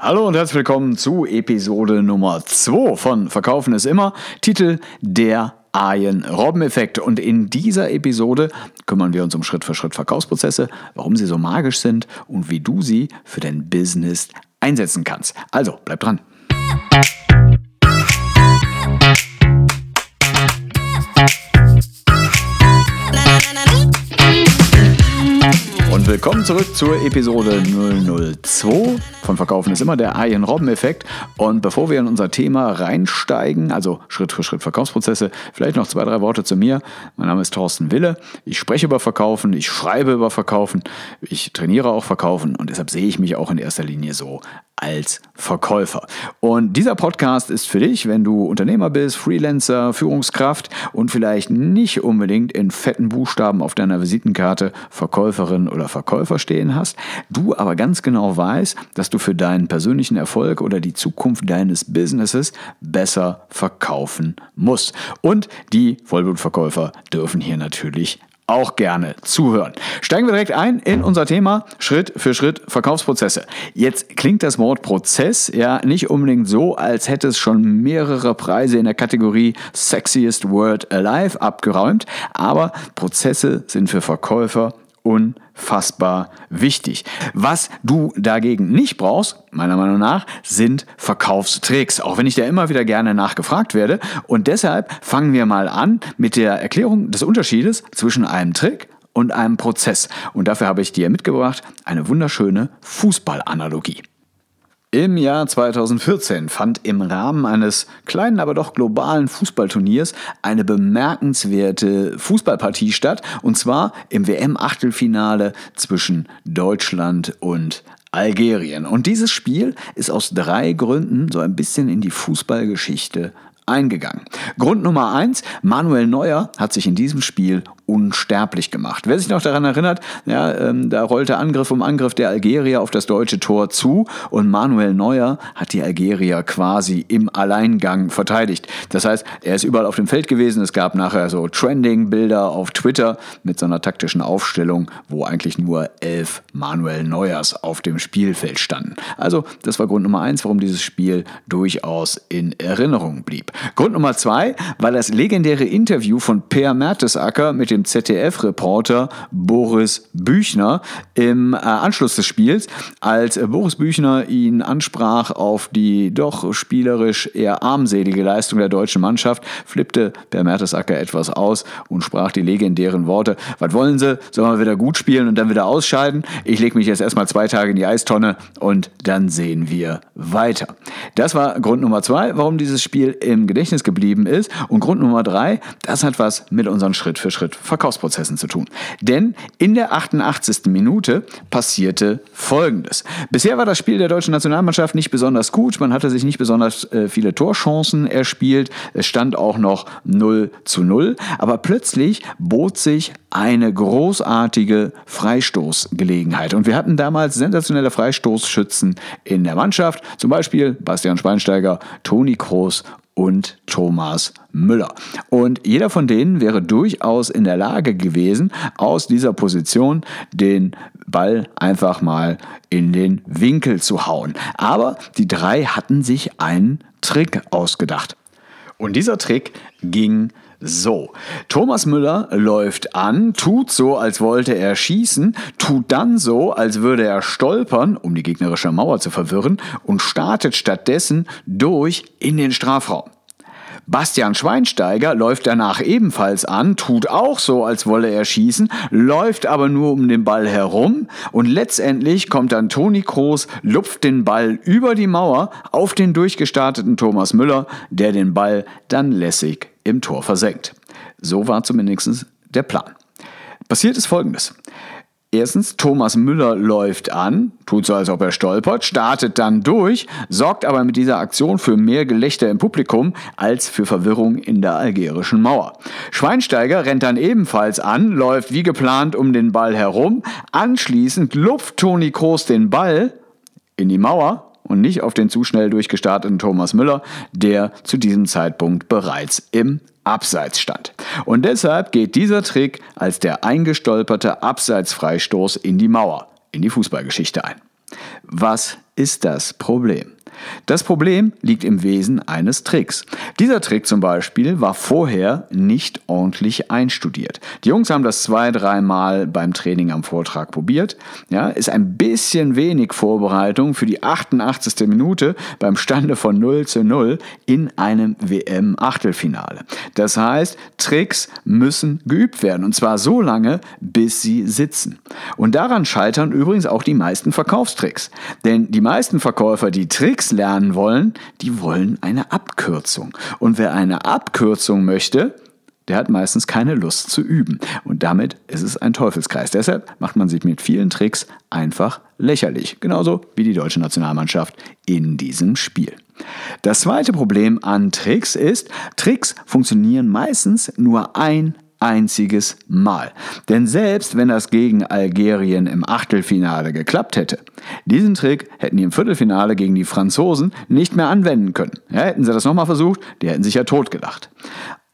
Hallo und herzlich willkommen zu Episode Nummer 2 von Verkaufen ist immer. Titel Der Arjen-Robben-Effekt. Und in dieser Episode kümmern wir uns um Schritt für Schritt Verkaufsprozesse, warum sie so magisch sind und wie du sie für dein Business einsetzen kannst. Also, bleib dran. Willkommen zurück zur Episode 002 von Verkaufen ist immer der Arjen-Robben-Effekt. Und bevor wir in unser Thema reinsteigen, also Schritt für Schritt Verkaufsprozesse, vielleicht noch zwei, drei Worte zu mir. Mein Name ist Thorsten Wille. Ich spreche über Verkaufen, ich schreibe über Verkaufen, ich trainiere auch Verkaufen und deshalb sehe ich mich auch in erster Linie so als Verkäufer. Und dieser Podcast ist für dich, wenn du Unternehmer bist, Freelancer, Führungskraft und vielleicht nicht unbedingt in fetten Buchstaben auf deiner Visitenkarte Verkäuferin oder Verkäufer stehen hast, du aber ganz genau weißt, dass du für deinen persönlichen Erfolg oder die Zukunft deines Businesses besser verkaufen musst. Und die Vollblutverkäufer dürfen hier natürlich auch gerne zuhören. Steigen wir direkt ein in unser Thema Schritt für Schritt Verkaufsprozesse. Jetzt klingt das Wort Prozess ja nicht unbedingt so, als hätte es schon mehrere Preise in der Kategorie Sexiest Word Alive abgeräumt, aber Prozesse sind für Verkäufer unfassbar wichtig. Was du dagegen nicht brauchst, meiner Meinung nach, sind Verkaufstricks, auch wenn ich da immer wieder gerne nachgefragt werde. Und deshalb fangen wir mal an mit der Erklärung des Unterschiedes zwischen einem Trick und einem Prozess. Und dafür habe ich dir mitgebracht eine wunderschöne Fußballanalogie. Im Jahr 2014 fand im Rahmen eines kleinen, aber doch globalen Fußballturniers eine bemerkenswerte Fußballpartie statt, und zwar im WM-Achtelfinale zwischen Deutschland und Algerien. Und dieses Spiel ist aus drei Gründen so ein bisschen in die Fußballgeschichte eingegangen. Grund Nummer eins, Manuel Neuer hat sich in diesem Spiel unsterblich gemacht. Wer sich noch daran erinnert, ja, ähm, da rollte Angriff um Angriff der Algerier auf das deutsche Tor zu und Manuel Neuer hat die Algerier quasi im Alleingang verteidigt. Das heißt, er ist überall auf dem Feld gewesen. Es gab nachher so Trending-Bilder auf Twitter mit so einer taktischen Aufstellung, wo eigentlich nur elf Manuel Neuers auf dem Spielfeld standen. Also, das war Grund Nummer eins, warum dieses Spiel durchaus in Erinnerung blieb. Grund Nummer zwei war das legendäre Interview von Per Mertesacker mit dem dem ZDF-Reporter Boris Büchner im äh, Anschluss des Spiels, als Boris Büchner ihn ansprach auf die doch spielerisch eher armselige Leistung der deutschen Mannschaft, flippte Per Mertesacker etwas aus und sprach die legendären Worte, was wollen Sie, sollen wir wieder gut spielen und dann wieder ausscheiden? Ich lege mich jetzt erstmal zwei Tage in die Eistonne und dann sehen wir weiter. Das war Grund Nummer zwei, warum dieses Spiel im Gedächtnis geblieben ist. Und Grund Nummer drei, das hat was mit unseren Schritt für Schritt Verkaufsprozessen zu tun. Denn in der 88. Minute passierte Folgendes. Bisher war das Spiel der deutschen Nationalmannschaft nicht besonders gut. Man hatte sich nicht besonders äh, viele Torchancen erspielt. Es stand auch noch 0 zu 0. Aber plötzlich bot sich eine großartige Freistoßgelegenheit. Und wir hatten damals sensationelle Freistoßschützen in der Mannschaft. Zum Beispiel Bastian Schweinsteiger, Toni Kroos und Thomas Müller. Und jeder von denen wäre durchaus in der Lage gewesen, aus dieser Position den Ball einfach mal in den Winkel zu hauen. Aber die drei hatten sich einen Trick ausgedacht. Und dieser Trick ging so, Thomas Müller läuft an, tut so, als wollte er schießen, tut dann so, als würde er stolpern, um die gegnerische Mauer zu verwirren, und startet stattdessen durch in den Strafraum. Bastian Schweinsteiger läuft danach ebenfalls an, tut auch so, als wolle er schießen, läuft aber nur um den Ball herum und letztendlich kommt dann Toni Kroos, lupft den Ball über die Mauer auf den durchgestarteten Thomas Müller, der den Ball dann lässig im Tor versenkt. So war zumindest der Plan. Passiert ist folgendes. Erstens, Thomas Müller läuft an, tut so, als ob er stolpert, startet dann durch, sorgt aber mit dieser Aktion für mehr Gelächter im Publikum als für Verwirrung in der algerischen Mauer. Schweinsteiger rennt dann ebenfalls an, läuft wie geplant um den Ball herum, anschließend lupft Toni Kroos den Ball in die Mauer, und nicht auf den zu schnell durchgestarteten Thomas Müller, der zu diesem Zeitpunkt bereits im Abseits stand. Und deshalb geht dieser Trick als der eingestolperte Abseitsfreistoß in die Mauer, in die Fußballgeschichte ein. Was ist das Problem? Das Problem liegt im Wesen eines Tricks. Dieser Trick zum Beispiel war vorher nicht ordentlich einstudiert. Die Jungs haben das zwei, dreimal beim Training am Vortrag probiert. Ja, ist ein bisschen wenig Vorbereitung für die 88. Minute beim Stande von 0 zu 0 in einem WM-Achtelfinale. Das heißt, Tricks müssen geübt werden und zwar so lange, bis sie sitzen. Und daran scheitern übrigens auch die meisten Verkaufstricks. Denn die meisten Verkäufer, die Tricks lernen wollen, die wollen eine Abkürzung. Und wer eine Abkürzung möchte, der hat meistens keine Lust zu üben. Und damit ist es ein Teufelskreis. Deshalb macht man sich mit vielen Tricks einfach lächerlich. Genauso wie die deutsche Nationalmannschaft in diesem Spiel. Das zweite Problem an Tricks ist, Tricks funktionieren meistens nur ein einziges Mal. Denn selbst wenn das gegen Algerien im Achtelfinale geklappt hätte, diesen Trick hätten die im Viertelfinale gegen die Franzosen nicht mehr anwenden können. Ja, hätten sie das nochmal versucht, die hätten sich ja totgelacht.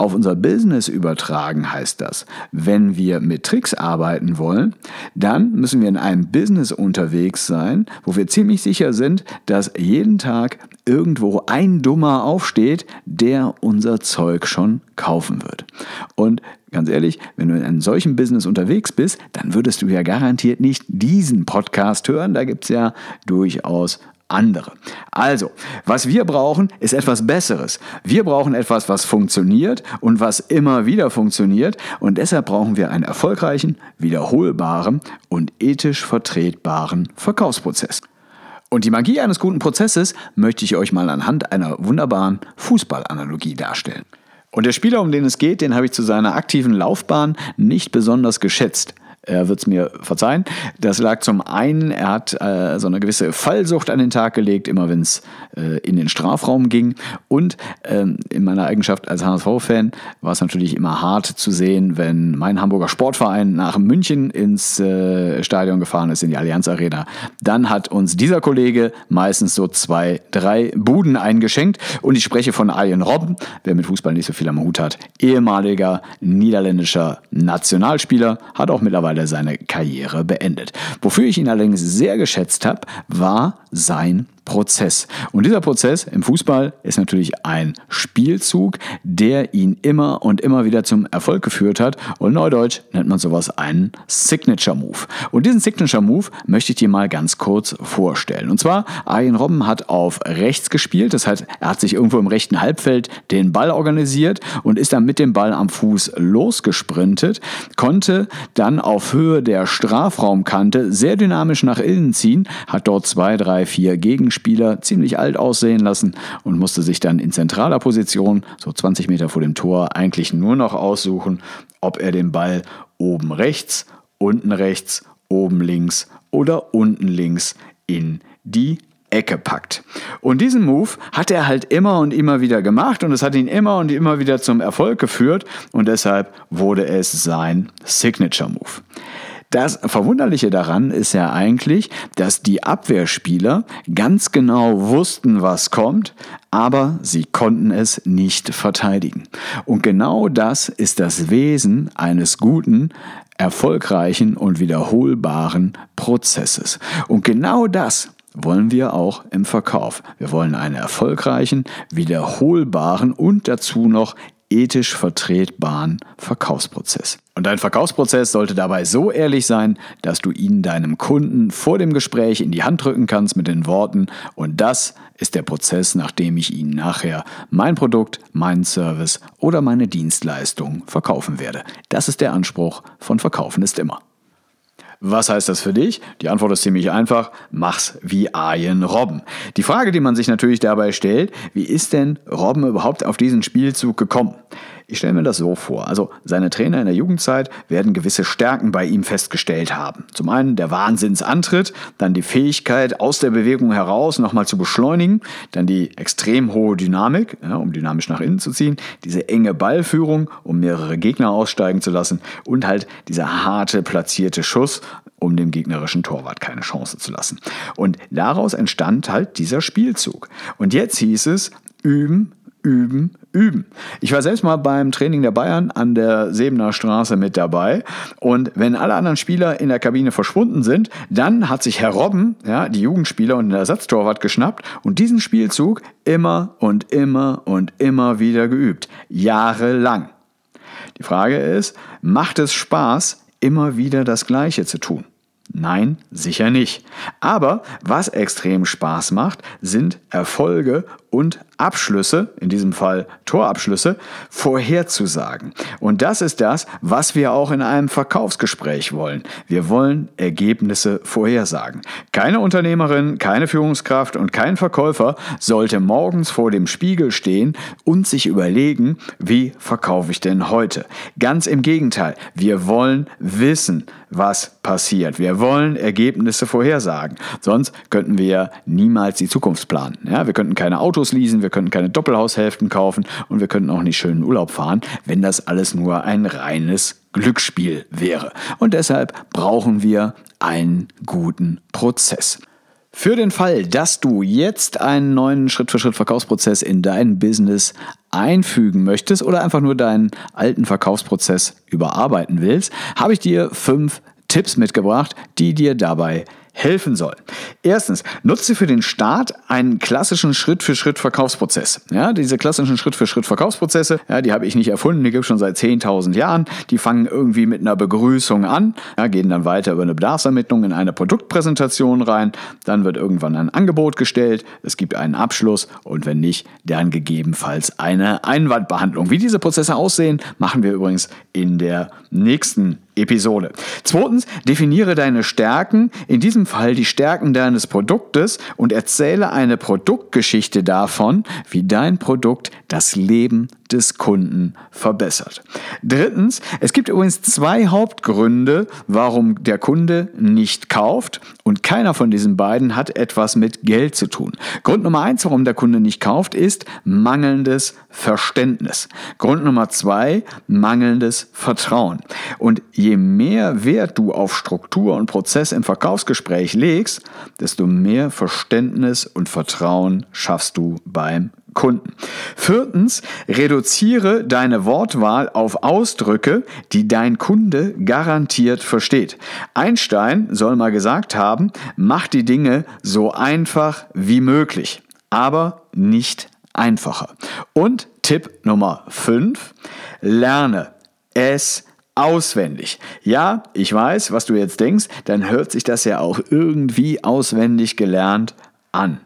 Auf unser Business übertragen heißt das, wenn wir mit Tricks arbeiten wollen, dann müssen wir in einem Business unterwegs sein, wo wir ziemlich sicher sind, dass jeden Tag irgendwo ein Dummer aufsteht, der unser Zeug schon kaufen wird. Und ganz ehrlich, wenn du in einem solchen Business unterwegs bist, dann würdest du ja garantiert nicht diesen Podcast hören. Da gibt es ja durchaus andere. Also, was wir brauchen, ist etwas Besseres. Wir brauchen etwas, was funktioniert und was immer wieder funktioniert. Und deshalb brauchen wir einen erfolgreichen, wiederholbaren und ethisch vertretbaren Verkaufsprozess. Und die Magie eines guten Prozesses möchte ich euch mal anhand einer wunderbaren Fußballanalogie darstellen. Und der Spieler, um den es geht, den habe ich zu seiner aktiven Laufbahn nicht besonders geschätzt. Er wird es mir verzeihen. Das lag zum einen, er hat äh, so eine gewisse Fallsucht an den Tag gelegt, immer wenn es äh, in den Strafraum ging. Und ähm, in meiner Eigenschaft als HSV-Fan war es natürlich immer hart zu sehen, wenn mein Hamburger Sportverein nach München ins äh, Stadion gefahren ist, in die Allianz Arena. Dann hat uns dieser Kollege meistens so zwei, drei Buden eingeschenkt. Und ich spreche von Arjen Robben, wer mit Fußball nicht so viel am Hut hat. Ehemaliger niederländischer Nationalspieler, hat auch mittlerweile mittlerweile seine Karriere beendet. Wofür ich ihn allerdings sehr geschätzt habe, war sein Prozess. Und dieser Prozess im Fußball ist natürlich ein Spielzug, der ihn immer und immer wieder zum Erfolg geführt hat. Und neudeutsch nennt man sowas einen Signature Move. Und diesen Signature Move möchte ich dir mal ganz kurz vorstellen. Und zwar, Arjen Robben hat auf rechts gespielt. Das heißt, er hat sich irgendwo im rechten Halbfeld den Ball organisiert und ist dann mit dem Ball am Fuß losgesprintet, konnte dann auf Höhe der Strafraumkante sehr dynamisch nach innen ziehen, hat dort zwei, drei, vier Gegenspieler Spieler ziemlich alt aussehen lassen und musste sich dann in zentraler Position, so 20 Meter vor dem Tor, eigentlich nur noch aussuchen, ob er den Ball oben rechts, unten rechts, oben links oder unten links in die Ecke packt. Und diesen Move hat er halt immer und immer wieder gemacht und es hat ihn immer und immer wieder zum Erfolg geführt und deshalb wurde es sein Signature Move. Das Verwunderliche daran ist ja eigentlich, dass die Abwehrspieler ganz genau wussten, was kommt, aber sie konnten es nicht verteidigen. Und genau das ist das Wesen eines guten, erfolgreichen und wiederholbaren Prozesses. Und genau das wollen wir auch im Verkauf. Wir wollen einen erfolgreichen, wiederholbaren und dazu noch ethisch vertretbaren Verkaufsprozess. Und dein Verkaufsprozess sollte dabei so ehrlich sein, dass du ihn deinem Kunden vor dem Gespräch in die Hand drücken kannst mit den Worten, und das ist der Prozess, nachdem ich Ihnen nachher mein Produkt, meinen Service oder meine Dienstleistung verkaufen werde. Das ist der Anspruch von Verkaufen ist immer. Was heißt das für dich? Die Antwort ist ziemlich einfach. Mach's wie Arjen Robben. Die Frage, die man sich natürlich dabei stellt, wie ist denn Robben überhaupt auf diesen Spielzug gekommen? Ich stelle mir das so vor. Also seine Trainer in der Jugendzeit werden gewisse Stärken bei ihm festgestellt haben. Zum einen der Wahnsinnsantritt, dann die Fähigkeit, aus der Bewegung heraus nochmal zu beschleunigen, dann die extrem hohe Dynamik, ja, um dynamisch nach innen zu ziehen, diese enge Ballführung, um mehrere Gegner aussteigen zu lassen und halt dieser harte platzierte Schuss, um dem gegnerischen Torwart keine Chance zu lassen. Und daraus entstand halt dieser Spielzug. Und jetzt hieß es, üben, üben, üben. Ich war selbst mal beim Training der Bayern an der Sebener Straße mit dabei und wenn alle anderen Spieler in der Kabine verschwunden sind, dann hat sich Herr Robben, ja, die Jugendspieler und den Ersatztorwart geschnappt und diesen Spielzug immer und immer und immer wieder geübt. Jahrelang. Die Frage ist, macht es Spaß, immer wieder das Gleiche zu tun? Nein, sicher nicht. Aber was extrem Spaß macht, sind Erfolge und Abschlüsse, in diesem Fall Torabschlüsse, vorherzusagen. Und das ist das, was wir auch in einem Verkaufsgespräch wollen. Wir wollen Ergebnisse vorhersagen. Keine Unternehmerin, keine Führungskraft und kein Verkäufer sollte morgens vor dem Spiegel stehen und sich überlegen, wie verkaufe ich denn heute. Ganz im Gegenteil, wir wollen wissen, was passiert. Wir wollen Ergebnisse vorhersagen. Sonst könnten wir niemals die Zukunft planen. Ja, wir könnten keine Autos Autos leasen, wir könnten keine Doppelhaushälften kaufen und wir könnten auch nicht schönen Urlaub fahren, wenn das alles nur ein reines Glücksspiel wäre. Und deshalb brauchen wir einen guten Prozess. Für den Fall, dass du jetzt einen neuen Schritt-für-Schritt-Verkaufsprozess in dein Business einfügen möchtest oder einfach nur deinen alten Verkaufsprozess überarbeiten willst, habe ich dir fünf Tipps mitgebracht, die dir dabei helfen helfen soll. Erstens, nutze für den Start einen klassischen Schritt-für-Schritt-Verkaufsprozess. Ja, diese klassischen Schritt-für-Schritt-Verkaufsprozesse, ja, die habe ich nicht erfunden, die gibt es schon seit 10.000 Jahren. Die fangen irgendwie mit einer Begrüßung an, ja, gehen dann weiter über eine Bedarfsermittlung in eine Produktpräsentation rein, dann wird irgendwann ein Angebot gestellt, es gibt einen Abschluss und wenn nicht, dann gegebenenfalls eine Einwandbehandlung. Wie diese Prozesse aussehen, machen wir übrigens in der nächsten Episode. Zweitens, definiere deine Stärken, in diesem Fall die Stärken deines Produktes und erzähle eine Produktgeschichte davon, wie dein Produkt das Leben des Kunden verbessert. Drittens, es gibt übrigens zwei Hauptgründe, warum der Kunde nicht kauft und keiner von diesen beiden hat etwas mit Geld zu tun. Grund Nummer eins, warum der Kunde nicht kauft, ist mangelndes Verständnis. Grund Nummer zwei, mangelndes Vertrauen. Und je mehr Wert du auf Struktur und Prozess im Verkaufsgespräch legst, desto mehr Verständnis und Vertrauen schaffst du beim Kunden. Viertens, reduziere deine Wortwahl auf Ausdrücke, die dein Kunde garantiert versteht. Einstein soll mal gesagt haben, mach die Dinge so einfach wie möglich, aber nicht einfacher. Und Tipp Nummer 5, lerne es auswendig. Ja, ich weiß, was du jetzt denkst, dann hört sich das ja auch irgendwie auswendig gelernt an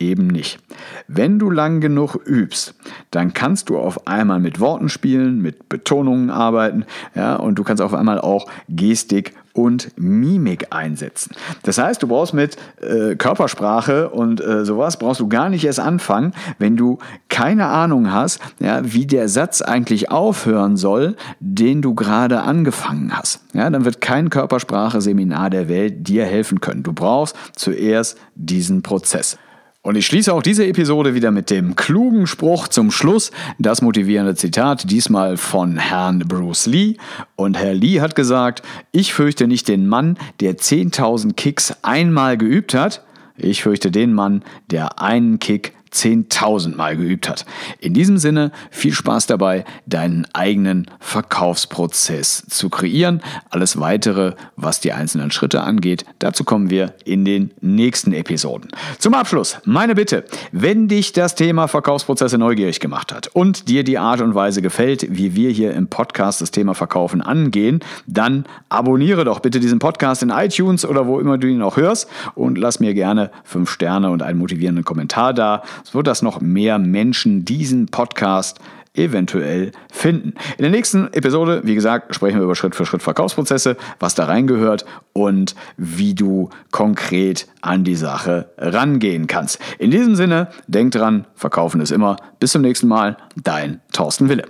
eben nicht. Wenn du lang genug übst, dann kannst du auf einmal mit Worten spielen, mit Betonungen arbeiten, ja, und du kannst auf einmal auch Gestik und Mimik einsetzen. Das heißt, du brauchst mit äh, Körpersprache und äh, sowas brauchst du gar nicht erst anfangen, wenn du keine Ahnung hast, ja, wie der Satz eigentlich aufhören soll, den du gerade angefangen hast. Ja, dann wird kein Körpersprache-Seminar der Welt dir helfen können. Du brauchst zuerst diesen Prozess. Und ich schließe auch diese Episode wieder mit dem klugen Spruch zum Schluss. Das motivierende Zitat, diesmal von Herrn Bruce Lee. Und Herr Lee hat gesagt, ich fürchte nicht den Mann, der 10.000 Kicks einmal geübt hat. Ich fürchte den Mann, der einen Kick 10.000 Mal geübt hat. In diesem Sinne viel Spaß dabei, deinen eigenen Verkaufsprozess zu kreieren. Alles weitere, was die einzelnen Schritte angeht, dazu kommen wir in den nächsten Episoden. Zum Abschluss meine Bitte, wenn dich das Thema Verkaufsprozesse neugierig gemacht hat und dir die Art und Weise gefällt, wie wir hier im Podcast das Thema Verkaufen angehen, dann abonniere doch bitte diesen Podcast in iTunes oder wo immer du ihn auch hörst und lass mir gerne fünf Sterne und einen motivierenden Kommentar da so dass noch mehr Menschen diesen Podcast eventuell finden. In der nächsten Episode, wie gesagt, sprechen wir über Schritt für Schritt Verkaufsprozesse, was da reingehört und wie du konkret an die Sache rangehen kannst. In diesem Sinne, denk dran, verkaufen ist immer. Bis zum nächsten Mal, dein Thorsten Wille.